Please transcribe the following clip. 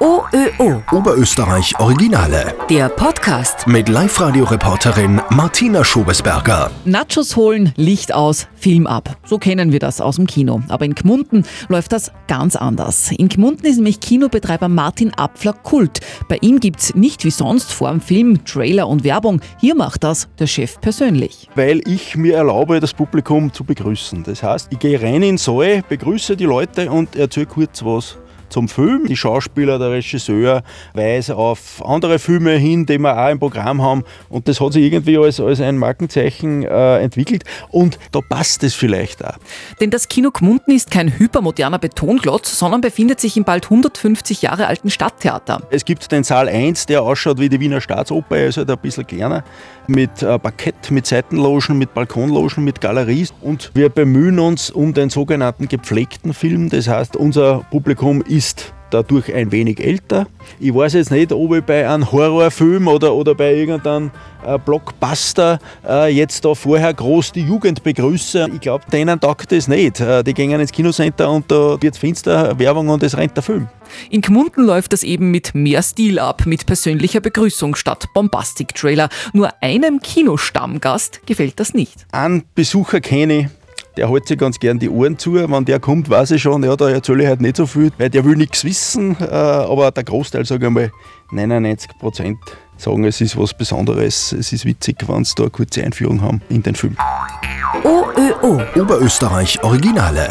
OÖO. Oberösterreich Originale. Der Podcast. Mit Live-Radio-Reporterin Martina Schobesberger. Nachos holen, Licht aus, Film ab. So kennen wir das aus dem Kino. Aber in Gmunden läuft das ganz anders. In Gmunden ist nämlich Kinobetreiber Martin Apfler Kult. Bei ihm gibt's nicht wie sonst vor dem Film Trailer und Werbung. Hier macht das der Chef persönlich. weil ich mir erlaube, das Publikum zu begrüßen. Das heißt, ich gehe rein in den Saal, begrüße die Leute und erzähle kurz was zum Film. Die Schauspieler, der Regisseur weisen auf andere Filme hin, die wir auch im Programm haben und das hat sich irgendwie als, als ein Markenzeichen äh, entwickelt und da passt es vielleicht auch. Denn das Kino Gmunden ist kein hypermoderner Betonklotz, sondern befindet sich im bald 150 Jahre alten Stadttheater. Es gibt den Saal 1, der ausschaut wie die Wiener Staatsoper, er ist halt ein bisschen kleiner, mit äh, Parkett, mit Seitenlogen, mit Balkonlogen, mit Galerie. Und wir bemühen uns um den sogenannten gepflegten Film. Das heißt, unser Publikum ist dadurch ein wenig älter. Ich weiß jetzt nicht, ob ich bei einem Horrorfilm oder, oder bei irgendeinem äh, Blockbuster äh, jetzt da vorher groß die Jugend begrüße. Ich glaube, denen taugt das nicht. Äh, die gehen ins Kinocenter und da wird finster Werbung und es rennt der Film. In Gmunden läuft das eben mit mehr Stil ab, mit persönlicher Begrüßung statt Bombastic-Trailer. Nur einem Kinostammgast gefällt das nicht. einen Besucher kenne ich, der hält sich ganz gern die Ohren zu. Wenn der kommt, weiß ich schon, ja, da erzähle ich halt nicht so viel, weil der will nichts wissen. Äh, aber der Großteil, sage ich mal, 99 Prozent sagen, es ist was Besonderes, es ist witzig, wenn sie da eine kurze Einführung haben in den Film. OÖO. Oberösterreich Originale.